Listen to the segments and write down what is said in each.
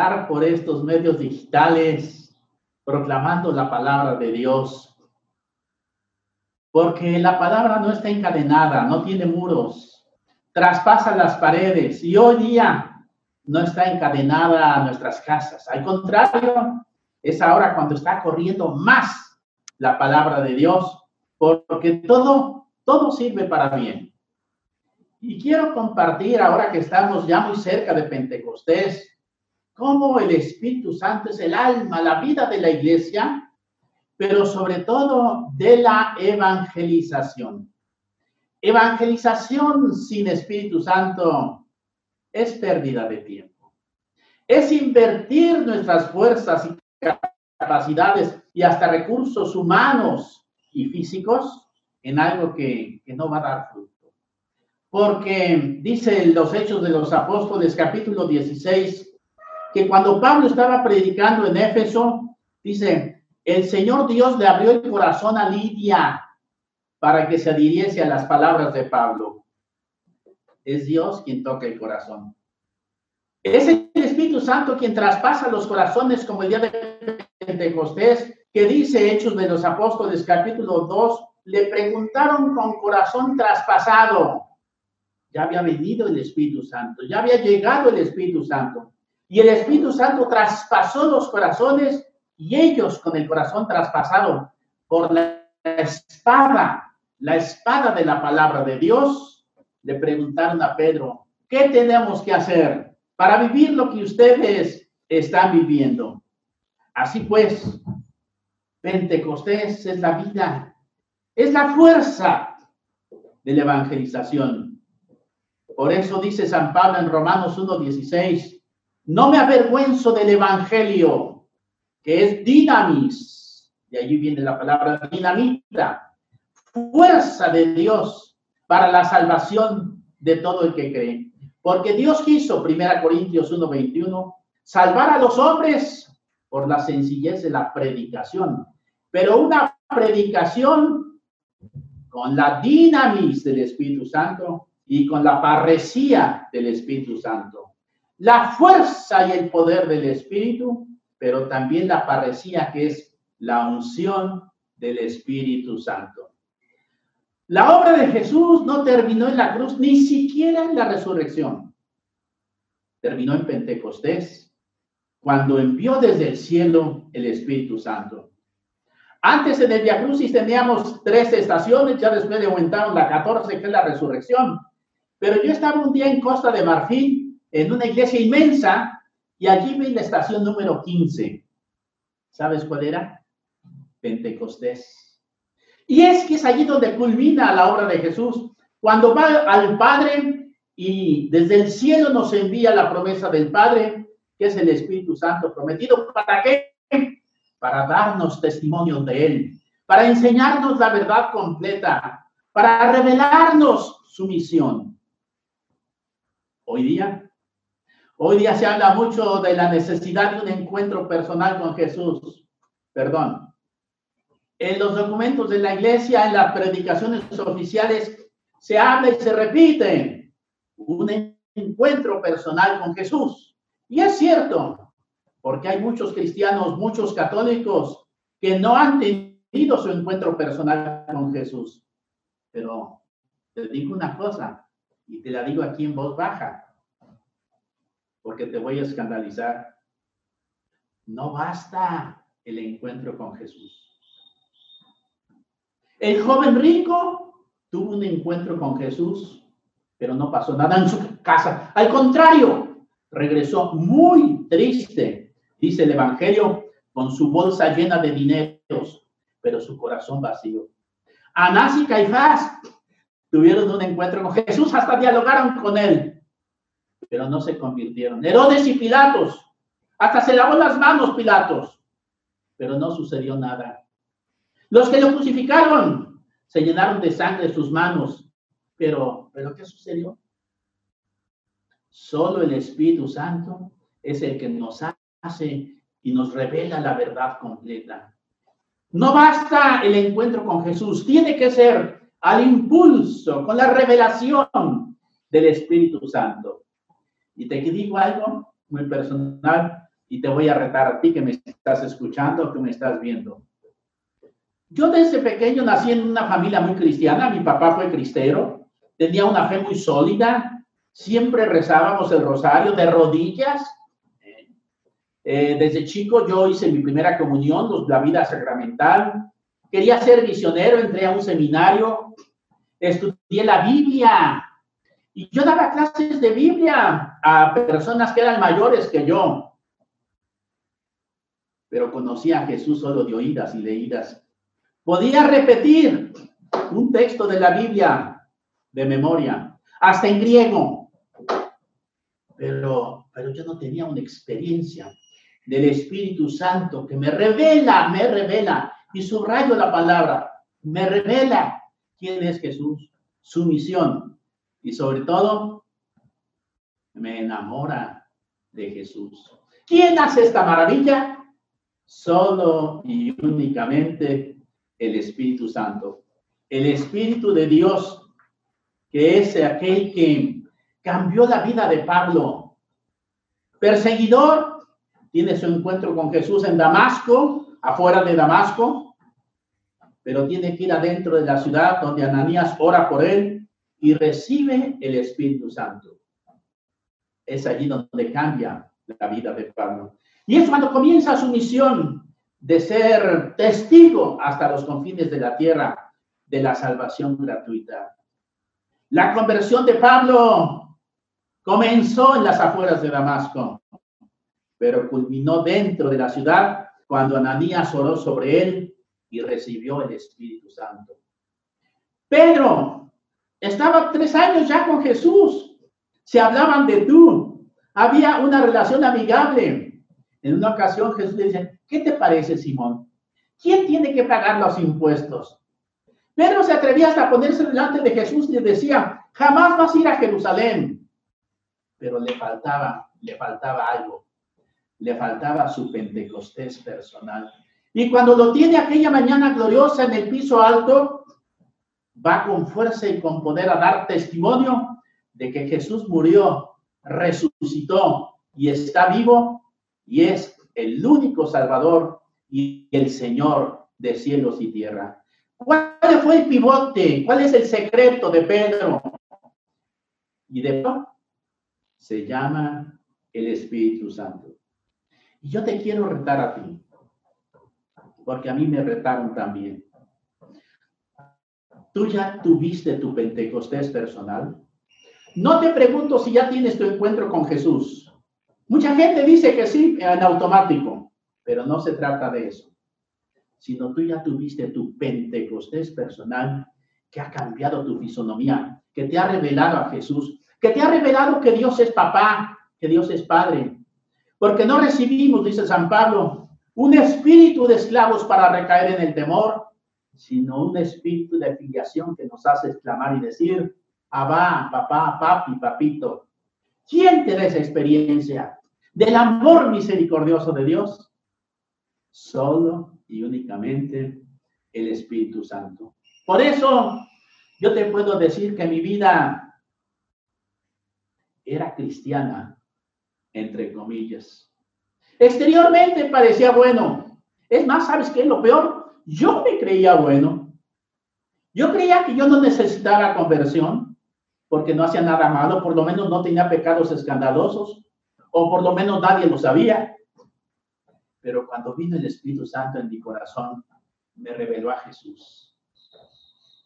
Por estos medios digitales proclamando la palabra de Dios. Porque la palabra no está encadenada, no tiene muros, traspasa las paredes y hoy día no está encadenada a nuestras casas. Al contrario, es ahora cuando está corriendo más la palabra de Dios, porque todo, todo sirve para bien. Y quiero compartir ahora que estamos ya muy cerca de Pentecostés, cómo el Espíritu Santo es el alma, la vida de la iglesia, pero sobre todo de la evangelización. Evangelización sin Espíritu Santo es pérdida de tiempo. Es invertir nuestras fuerzas y capacidades y hasta recursos humanos y físicos en algo que, no va a dar fruto. Porque dice los Hechos de los Apóstoles capítulo 16, que cuando Pablo estaba predicando en Éfeso, dice, el Señor Dios le abrió el corazón a Lidia para que se adhiriese a las palabras de Pablo. Es Dios quien toca el corazón. Es el Espíritu Santo quien traspasa los corazones como el día de Pentecostés, que dice Hechos de los Apóstoles capítulo 2, le preguntaron con corazón traspasado. Ya había venido el Espíritu Santo, ya había llegado el Espíritu Santo. Y el Espíritu Santo traspasó los corazones y ellos con el corazón traspasado por la espada, la espada de la palabra de Dios, le preguntaron a Pedro, ¿qué tenemos que hacer? para vivir lo que ustedes están viviendo. Así pues, Pentecostés es la vida, es la fuerza de la evangelización. Por eso dice San Pablo en Romanos 1.16, no me avergüenzo del Evangelio, que es dinamis, de allí viene la palabra dinamita, fuerza de Dios para la salvación de todo el que cree. Porque Dios quiso, 1 Corintios 1:21, salvar a los hombres por la sencillez de la predicación, pero una predicación con la dinamis del Espíritu Santo y con la parresía del Espíritu Santo. La fuerza y el poder del Espíritu, pero también la parresía que es la unción del Espíritu Santo. La obra de Jesús no terminó en la cruz, ni siquiera en la resurrección. Terminó en Pentecostés, cuando envió desde el cielo el Espíritu Santo. Antes en el Via Crucis teníamos tres estaciones, ya después le aumentaron la 14, que es la resurrección. Pero yo estaba un día en Costa de Marfil, en una iglesia inmensa, y allí vi la estación número 15. ¿Sabes cuál era? Pentecostés. Y es que es allí donde culmina la obra de Jesús. Cuando va al Padre y desde el cielo nos envía la promesa del Padre, que es el Espíritu Santo prometido. ¿Para qué? Para darnos testimonio de Él, para enseñarnos la verdad completa, para revelarnos su misión. Hoy día, hoy día se habla mucho de la necesidad de un encuentro personal con Jesús. Perdón, en los documentos de la iglesia, en las predicaciones oficiales, se habla y se repite un encuentro personal con Jesús. Y es cierto, porque hay muchos cristianos, muchos católicos que no han tenido su encuentro personal con Jesús. Pero te digo una cosa, y te la digo aquí en voz baja, porque te voy a escandalizar. No basta el encuentro con Jesús. El joven rico tuvo un encuentro con Jesús, pero no pasó nada en su casa. Al contrario, regresó muy triste, dice el Evangelio, con su bolsa llena de dineros, pero su corazón vacío. Anás y Caifás tuvieron un encuentro con Jesús, hasta dialogaron con él, pero no se convirtieron. Herodes y Pilatos, hasta se lavó las manos Pilatos, pero no sucedió nada. Los que lo crucificaron se llenaron de sangre sus manos. Pero, ¿pero qué sucedió? Solo el Espíritu Santo es el que nos hace y nos revela la verdad completa. No basta el encuentro con Jesús, tiene que ser al impulso, con la revelación del Espíritu Santo. Y te digo algo muy personal y te voy a retar a ti que me estás escuchando, que me estás viendo. Yo desde pequeño nací en una familia muy cristiana, mi papá fue cristero, tenía una fe muy sólida, siempre rezábamos el rosario de rodillas. Eh, desde chico yo hice mi primera comunión, la vida sacramental. Quería ser misionero, entré a un seminario, estudié la Biblia, y yo daba clases de Biblia a personas que eran mayores que yo. Pero conocía a Jesús solo de oídas y leídas. Podía repetir un texto de la Biblia de memoria, hasta en griego. Pero, pero yo no tenía una experiencia del Espíritu Santo que me revela, me revela, y subrayo la palabra, me revela quién es Jesús, su misión, y sobre todo, me enamora de Jesús. ¿Quién hace esta maravilla? Solo y únicamente el Espíritu Santo. El Espíritu de Dios, que es aquel que cambió la vida de Pablo. Perseguidor, tiene su encuentro con Jesús en Damasco, afuera de Damasco, pero tiene que ir adentro de la ciudad donde Ananías ora por él y recibe el Espíritu Santo. Es allí donde cambia la vida de Pablo. Y es cuando comienza su misión de ser testigo hasta los confines de la tierra de la salvación gratuita. La conversión de Pablo comenzó en las afueras de Damasco, pero culminó dentro de la ciudad cuando Ananías oró sobre él y recibió el Espíritu Santo. Pedro estaba tres años ya con Jesús. Se hablaban de tú. Había una relación amigable. En una ocasión Jesús le dice, ¿qué te parece, Simón? ¿Quién tiene que pagar los impuestos? Pedro se atrevía hasta a ponerse delante de Jesús y le decía, jamás vas a ir a Jerusalén. Pero le faltaba, le faltaba algo. Le faltaba su Pentecostés personal. Y cuando lo tiene aquella mañana gloriosa en el piso alto, va con fuerza y con poder a dar testimonio de que Jesús murió, resucitó y está vivo y es el único Salvador y el Señor de cielos y tierra. ¿Cuál fue el pivote? ¿Cuál es el secreto de Pedro? Y de se llama el Espíritu Santo. Y yo te quiero retar a ti, porque a mí me retaron también. ¿Tú ya tuviste tu Pentecostés personal? No te pregunto si ya tienes tu encuentro con Jesús. Mucha gente dice que sí, en automático, pero no se trata de eso. Sino tú ya tuviste tu Pentecostés personal que ha cambiado tu fisonomía, que te ha revelado a Jesús, que te ha revelado que Dios es papá, que Dios es padre. Porque no recibimos, dice San Pablo, un espíritu de esclavos para recaer en el temor, sino un espíritu de filiación que nos hace exclamar y decir, Abba, papá, papi, papito. ¿Quién te da esa experiencia del amor misericordioso de Dios? Solo y únicamente el Espíritu Santo. Por eso yo te puedo decir que mi vida era cristiana, entre comillas. Exteriormente parecía bueno. Es más, ¿sabes qué es lo peor? Yo me creía bueno. Yo creía que yo no necesitaba conversión porque no hacía nada malo, por lo menos no tenía pecados escandalosos, o por lo menos nadie lo sabía. Pero cuando vino el Espíritu Santo en mi corazón, me reveló a Jesús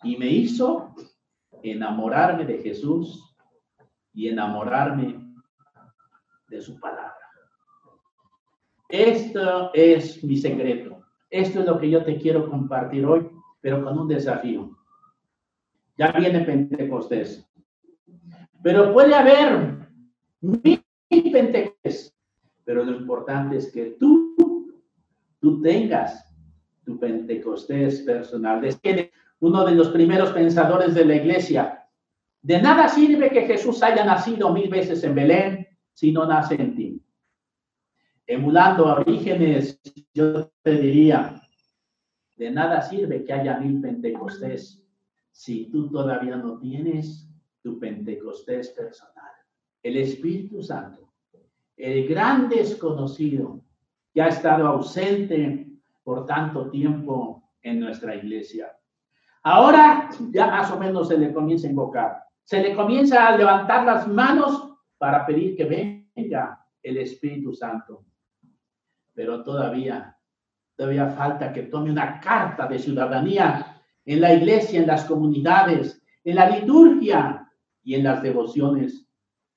y me hizo enamorarme de Jesús y enamorarme de su palabra. Esto es mi secreto. Esto es lo que yo te quiero compartir hoy, pero con un desafío. Ya viene Pentecostés. Pero puede haber mil Pentecostés, pero lo importante es que tú, tú tengas tu Pentecostés personal. Uno de los primeros pensadores de la iglesia. De nada sirve que Jesús haya nacido mil veces en Belén si no nace en ti emulando a orígenes, yo te diría, de nada sirve que haya mil Pentecostés si tú todavía no tienes tu Pentecostés personal. el Espíritu Santo, el gran desconocido que ha estado ausente por tanto tiempo en nuestra iglesia. Ahora ya más o menos se le comienza a invocar, se le comienza a levantar las manos para pedir que venga el Espíritu Santo. Pero todavía, todavía falta que tome una carta de ciudadanía en la iglesia, en las comunidades, en la liturgia y en las devociones.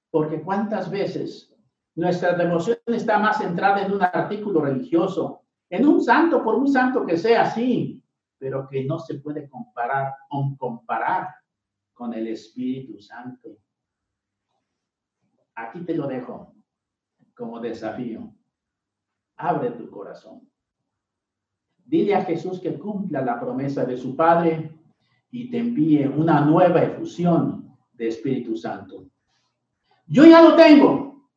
Porque cuántas veces nuestra devoción está más centrada en un artículo religioso, en un santo, por muy santo que sea, sí, pero que no se puede comparar comparar con el Espíritu Santo. Aquí te lo dejo como desafío. Abre tu corazón. Dile a Jesús que cumpla la promesa de su Padre y te envíe una nueva efusión de Espíritu Santo. Yo ya lo tengo.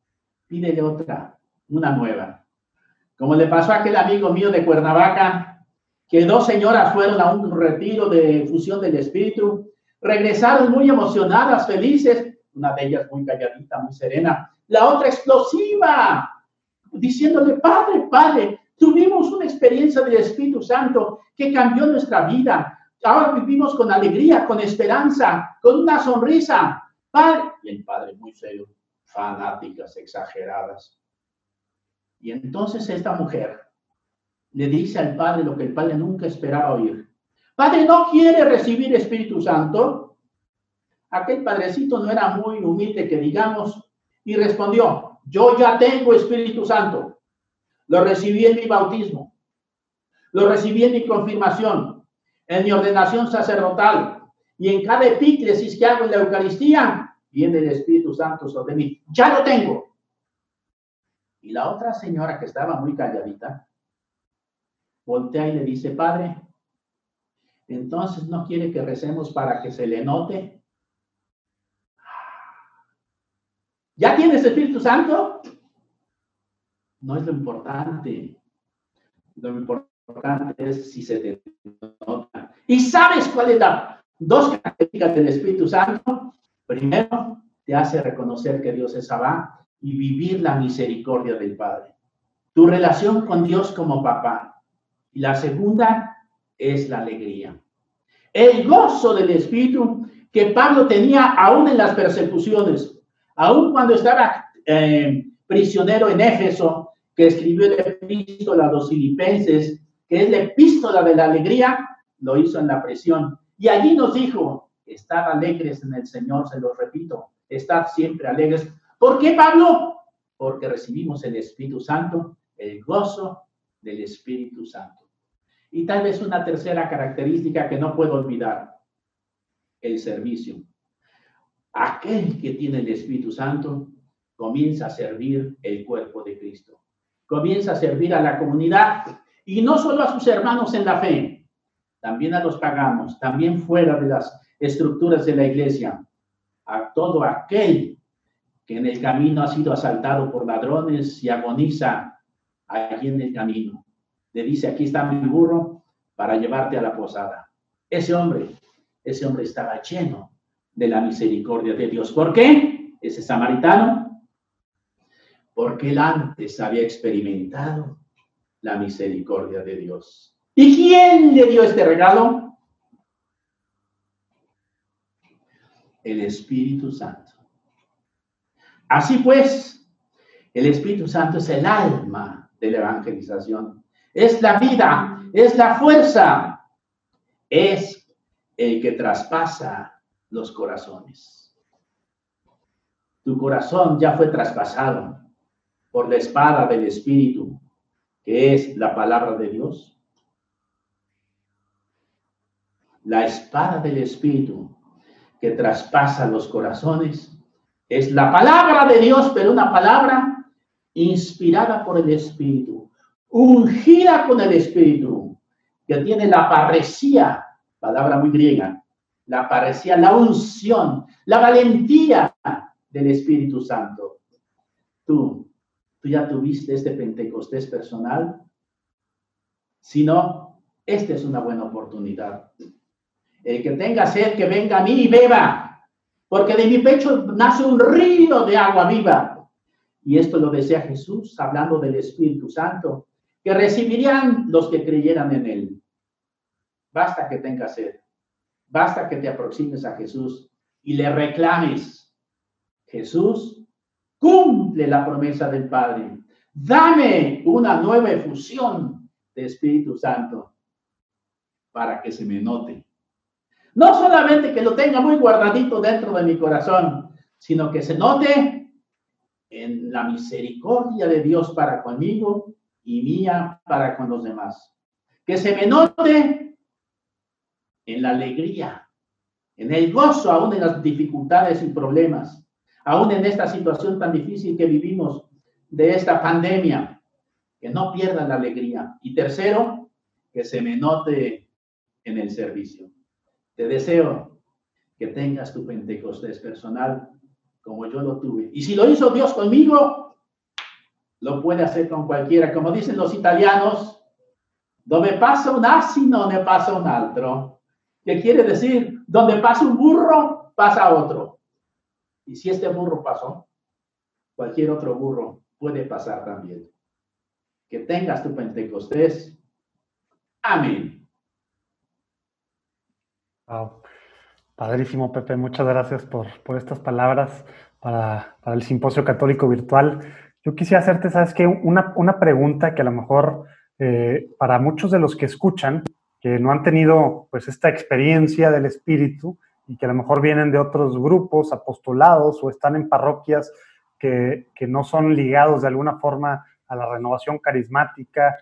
Pídele otra, una nueva. Como le pasó a aquel amigo mío de Cuernavaca, que dos señoras fueron a un retiro de fusión del Espíritu, regresaron muy emocionadas, felices, una de ellas muy calladita, muy serena, la otra explosiva, diciéndole, Padre, Padre, tuvimos una experiencia del Espíritu Santo que cambió nuestra vida. Ahora vivimos con alegría, con esperanza, con una sonrisa. Padre, y el Padre muy serio, fanáticas, exageradas. Y entonces esta mujer le dice al Padre lo que el Padre nunca esperaba oír. Padre, ¿no quiere recibir Espíritu Santo? Aquel padrecito no era muy humilde que digamos y respondió, yo ya tengo Espíritu Santo. Lo recibí en mi bautismo. Lo recibí en mi confirmación, en mi ordenación sacerdotal y en cada epíclesis que hago en la Eucaristía, viene el Espíritu Santo sobre mí. Ya lo tengo. Y la otra señora que estaba muy calladita, voltea y le dice, Padre, entonces no quiere que recemos para que se le note. ¿Ya tienes Espíritu Santo? No es lo importante. Lo importante es si se te nota. ¿Y sabes cuál es la dos características del Espíritu Santo? Primero, te hace reconocer que Dios es Abba y vivir la misericordia del Padre. Tu relación con Dios como papá. Y la segunda es la alegría. El gozo del Espíritu que Pablo tenía aún en las persecuciones, aún cuando estaba eh, prisionero en Éfeso, que escribió el epístola a los filipenses, que es la epístola de la alegría, lo hizo en la prisión. Y allí nos dijo, estad alegres en el Señor, se lo repito, estad siempre alegres. ¿Por qué, Pablo? Porque recibimos el Espíritu Santo, el gozo del Espíritu Santo. Y tal vez una tercera característica que no puedo olvidar, el servicio. Aquel que tiene el Espíritu Santo comienza a servir el cuerpo de Cristo, comienza a servir a la comunidad y no solo a sus hermanos en la fe, también a los paganos, también fuera de las estructuras de la iglesia, a todo aquel que en el camino ha sido asaltado por ladrones y agoniza allí en el camino. Le dice, aquí está mi burro para llevarte a la posada. Ese hombre, ese hombre estaba lleno de la misericordia de Dios. ¿Por qué? Ese samaritano, porque él antes había experimentado la misericordia de Dios. ¿Y quién le dio este regalo? El Espíritu Santo. Así pues, el Espíritu Santo es el alma de la evangelización. Es la vida, es la fuerza, es el que traspasa los corazones. Tu corazón ya fue traspasado por la espada del Espíritu, que es la palabra de Dios. La espada del Espíritu que traspasa los corazones es la palabra de Dios, pero una palabra inspirada por el Espíritu, ungida con el Espíritu, que tiene la parecía, palabra muy griega, la parecía, la unción, la valentía del Espíritu Santo. Tú, tú ya tuviste este Pentecostés personal. Si no, esta es una buena oportunidad. El que tenga sed, que venga a mí y beba. porque de mi pecho nace un río de agua viva. Y esto lo desea Jesús, hablando del Espíritu Santo, que recibirían los que creyeran en Él. Basta que tengas sed, basta que te aproximes a Jesús y le reclames. Jesús cumple la promesa del Padre. Dame una nueva efusión de Espíritu Santo para que se me note. No solamente que lo tenga muy guardadito dentro de mi corazón, sino que se note en la misericordia de Dios para conmigo y mía para con los demás. Que se me note en la alegría, en el gozo, aún en las dificultades y problemas, aún en esta situación tan difícil que vivimos de esta pandemia, que no pierdan la alegría. Y tercero, que se me note en el servicio. Te deseo que tengas tu Pentecostés personal como yo lo tuve. Y si lo hizo Dios conmigo, lo puede hacer con cualquiera. Como dicen los italianos, donde pasa un asino, donde pasa un altro. ¿Qué quiere decir? Donde pasa un burro, pasa otro. Y si este burro pasó, cualquier otro burro puede pasar también. Que tengas tu Pentecostés. Amén. Padrísimo, Pepe. Muchas gracias por, por estas palabras para, para, el Simposio Católico Virtual. Yo quisiera hacerte, ¿sabes qué? Una, una pregunta que a lo mejor eh, para muchos de los que escuchan, que no han tenido pues esta experiencia del Espíritu y que a lo mejor vienen de otros grupos, apostolados o están en parroquias que, que no son ligados de alguna forma a la renovación carismática,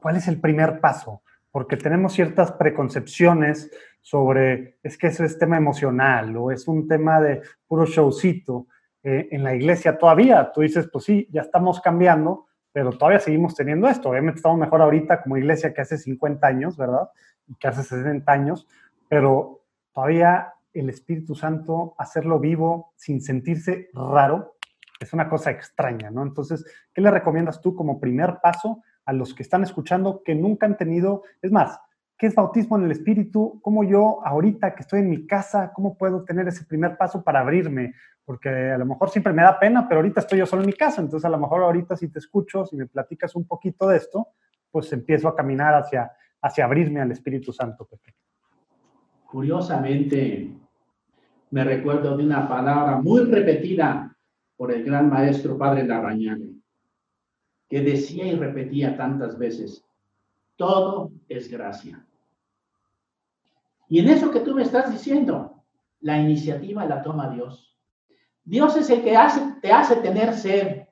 ¿cuál es el primer paso? porque tenemos ciertas preconcepciones sobre, es que eso es tema emocional o es un tema de puro showcito. Eh, en la iglesia todavía, tú dices, pues sí, ya estamos cambiando, pero todavía seguimos teniendo esto. Obviamente estamos mejor ahorita como iglesia que hace 50 años, ¿verdad? Y que hace 60 años, pero todavía el Espíritu Santo, hacerlo vivo sin sentirse raro, es una cosa extraña, ¿no? Entonces, ¿qué le recomiendas tú como primer paso a los que están escuchando que nunca han tenido, es más, ¿qué es bautismo en el Espíritu? ¿Cómo yo ahorita que estoy en mi casa, cómo puedo tener ese primer paso para abrirme? Porque a lo mejor siempre me da pena, pero ahorita estoy yo solo en mi casa, entonces a lo mejor ahorita si te escucho, si me platicas un poquito de esto, pues empiezo a caminar hacia, hacia abrirme al Espíritu Santo, Pepe. Curiosamente, me recuerdo de una palabra muy repetida por el gran maestro Padre Larrañaga que decía y repetía tantas veces, todo es gracia. Y en eso que tú me estás diciendo, la iniciativa la toma Dios. Dios es el que hace, te hace tener sed,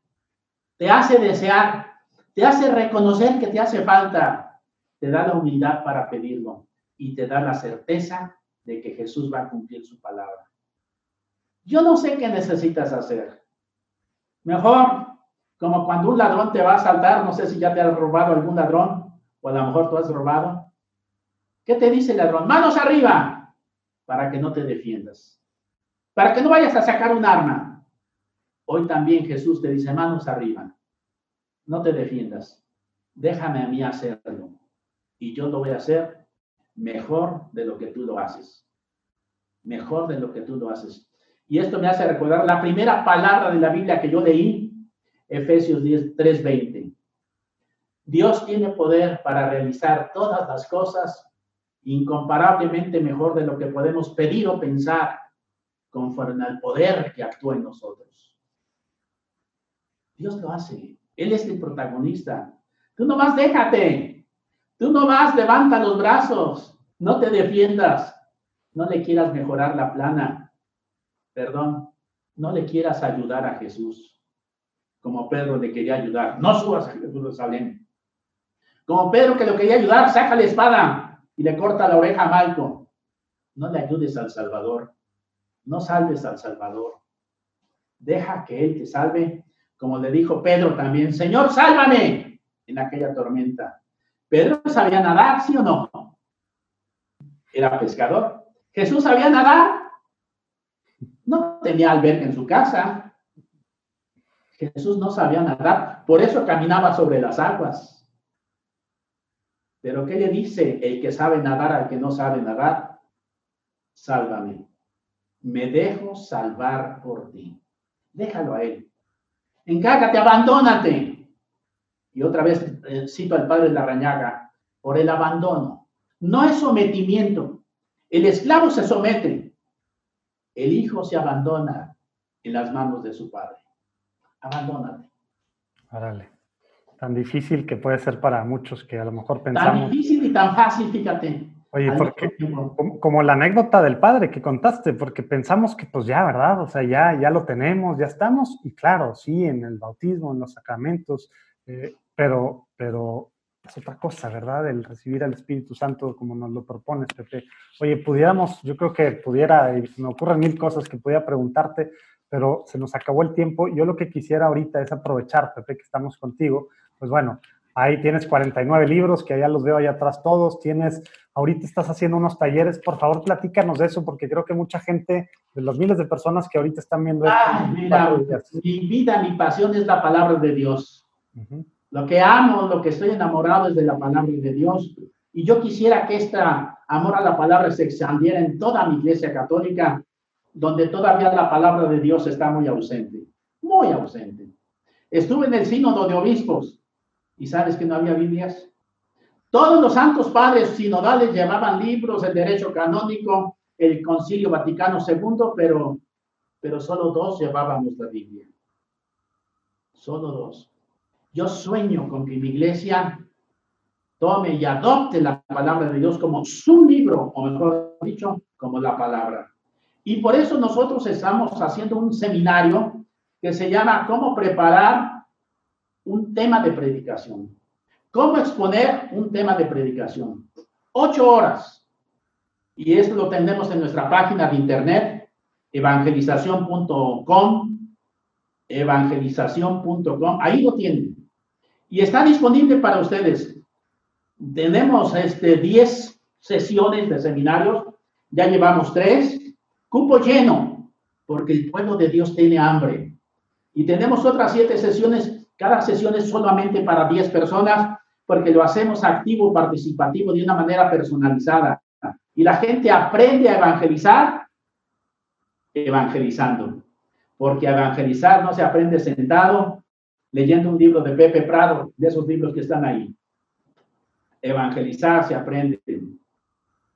te hace desear, te hace reconocer que te hace falta, te da la humildad para pedirlo y te da la certeza de que Jesús va a cumplir su palabra. Yo no sé qué necesitas hacer. Mejor como cuando un ladrón te va a asaltar, no sé si ya te ha robado algún ladrón, o a lo mejor tú has robado. ¿Qué te dice el ladrón? Manos arriba, para que no te defiendas, para que no vayas a sacar un arma. Hoy también Jesús te dice, manos arriba, no te defiendas, déjame a mí hacerlo. Y yo lo voy a hacer mejor de lo que tú lo haces. Mejor de lo que tú lo haces. Y esto me hace recordar la primera palabra de la Biblia que yo leí Efesios 10, 3:20. Dios tiene poder para realizar todas las cosas incomparablemente mejor de lo que podemos pedir o pensar conforme al poder que actúa en nosotros. Dios lo hace. Él es el protagonista. Tú nomás déjate. Tú nomás levanta los brazos. No te defiendas. No le quieras mejorar la plana. Perdón. No le quieras ayudar a Jesús como Pedro le quería ayudar. No subas a Jerusalén. Como Pedro que lo quería ayudar, saca la espada y le corta la oreja a Malco. No le ayudes al Salvador. No salves al Salvador. Deja que Él te salve, como le dijo Pedro también, Señor, sálvame en aquella tormenta. Pedro sabía nadar, ¿sí o no? Era pescador. Jesús sabía nadar. No tenía albergue en su casa. Jesús no sabía nadar, por eso caminaba sobre las aguas. Pero ¿qué le dice el que sabe nadar al que no sabe nadar? Sálvame. me dejo salvar por ti. Déjalo a Él. Encárgate, abandónate. Y otra vez eh, cito al padre Larrañaga, por el abandono. No es sometimiento. El esclavo se somete. El hijo se abandona en las manos de su padre. Abandónate. Tan difícil que puede ser para muchos que a lo mejor pensamos. Tan difícil y tan fácil, fíjate. Oye, porque como, como, la anécdota del padre que contaste, porque pensamos que pues ya, ¿verdad? O sea, ya, ya lo tenemos, ya estamos, y claro, sí, en el bautismo, en los sacramentos, eh, pero, pero es otra cosa, ¿verdad? El recibir al Espíritu Santo como nos lo propones, Pepe. Oye, pudiéramos, yo creo que pudiera, y me ocurren mil cosas que pudiera preguntarte, pero se nos acabó el tiempo. Yo lo que quisiera ahorita es aprovechar, Pepe, que estamos contigo. Pues bueno, ahí tienes 49 libros, que allá los veo allá atrás todos. Tienes, ahorita estás haciendo unos talleres. Por favor, platícanos de eso, porque creo que mucha gente, de los miles de personas que ahorita están viendo ah, Mira, mi vida, mi pasión es la palabra de Dios. Lo que amo, lo que estoy enamorado es de la palabra de Dios. Y yo quisiera que este amor a la palabra se expandiera en toda mi iglesia católica donde todavía la palabra de Dios está muy ausente, muy ausente. Estuve en el sínodo de obispos y sabes que no había Biblias. Todos los santos padres sinodales llevaban libros, el derecho canónico, el concilio Vaticano II, pero, pero solo dos llevábamos la Biblia. Solo dos. Yo sueño con que mi iglesia tome y adopte la palabra de Dios como su libro, o mejor dicho, como la palabra. Y por eso nosotros estamos haciendo un seminario que se llama Cómo preparar un tema de predicación. Cómo exponer un tema de predicación. Ocho horas. Y esto lo tenemos en nuestra página de internet, evangelización.com, evangelización.com. Ahí lo tienen. Y está disponible para ustedes. Tenemos este 10 sesiones de seminarios. Ya llevamos tres Cupo lleno, porque el pueblo de Dios tiene hambre. Y tenemos otras siete sesiones, cada sesión es solamente para diez personas, porque lo hacemos activo, participativo, de una manera personalizada. Y la gente aprende a evangelizar evangelizando. Porque evangelizar no se aprende sentado leyendo un libro de Pepe Prado, de esos libros que están ahí. Evangelizar se aprende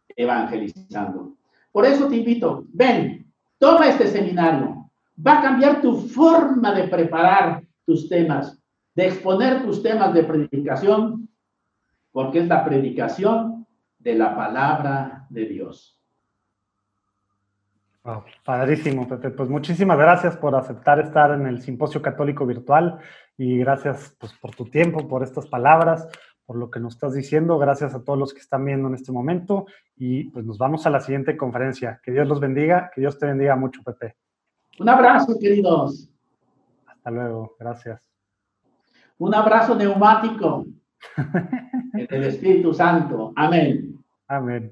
evangelizando. Por eso te invito, ven, toma este seminario. Va a cambiar tu forma de preparar tus temas, de exponer tus temas de predicación, porque es la predicación de la palabra de Dios. padrísimo, Pepe. Pues muchísimas gracias por aceptar estar en el Simposio Católico Virtual y gracias pues, por tu tiempo, por estas palabras por lo que nos estás diciendo. Gracias a todos los que están viendo en este momento y pues nos vamos a la siguiente conferencia. Que Dios los bendiga, que Dios te bendiga mucho, Pepe. Un abrazo, queridos. Hasta luego, gracias. Un abrazo neumático en el Espíritu Santo. Amén. Amén.